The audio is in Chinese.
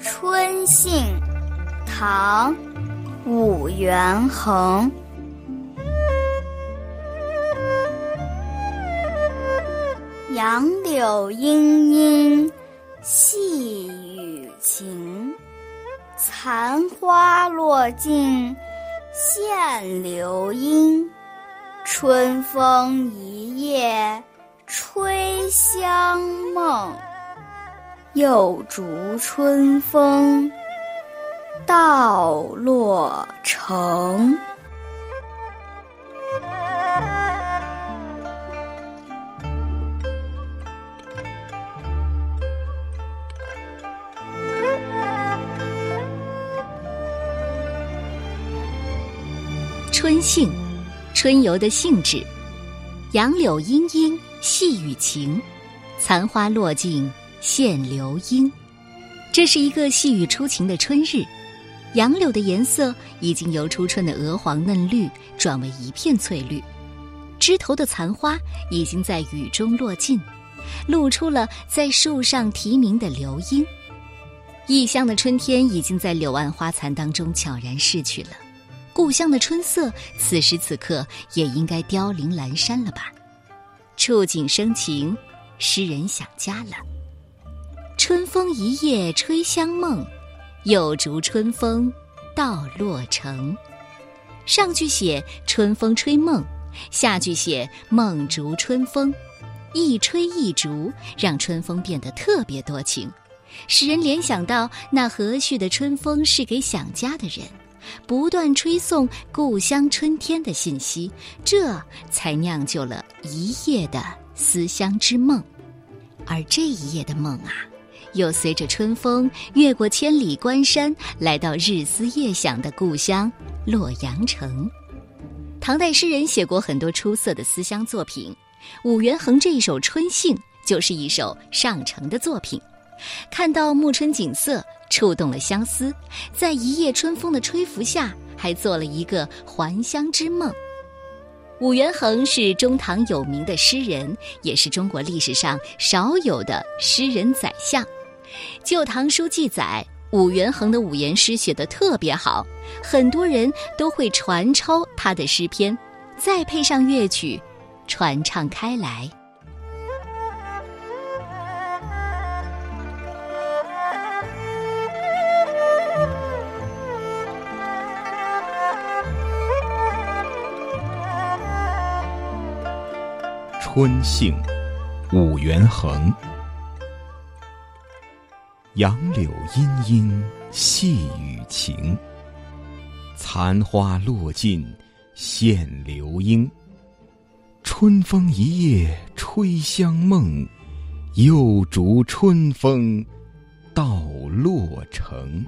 春杏唐武元衡杨柳阴阴细雨晴。残花落尽见流莺。春风一夜吹香梦，又逐春风到洛城。春兴，春游的兴致。杨柳阴阴细雨晴，残花落尽现流莺。这是一个细雨初晴的春日，杨柳的颜色已经由初春的鹅黄嫩绿转为一片翠绿，枝头的残花已经在雨中落尽，露出了在树上啼鸣的流莺。异乡的春天已经在柳暗花残当中悄然逝去了。故乡的春色，此时此刻也应该凋零阑珊了吧？触景生情，诗人想家了。春风一夜吹香梦，又逐春风到洛城。上句写春风吹梦，下句写梦逐春风，一吹一逐，让春风变得特别多情，使人联想到那和煦的春风是给想家的人。不断吹送故乡春天的信息，这才酿就了一夜的思乡之梦。而这一夜的梦啊，又随着春风越过千里关山，来到日思夜想的故乡洛阳城。唐代诗人写过很多出色的思乡作品，武元衡这一首《春兴》就是一首上乘的作品。看到暮春景色。触动了相思，在一夜春风的吹拂下，还做了一个还乡之梦。武元衡是中唐有名的诗人，也是中国历史上少有的诗人宰相。《旧唐书》记载，武元衡的五言诗写得特别好，很多人都会传抄他的诗篇，再配上乐曲，传唱开来。春兴，武元衡。杨柳阴阴细雨晴，残花落尽现流莺。春风一夜吹香梦，又逐春风到洛城。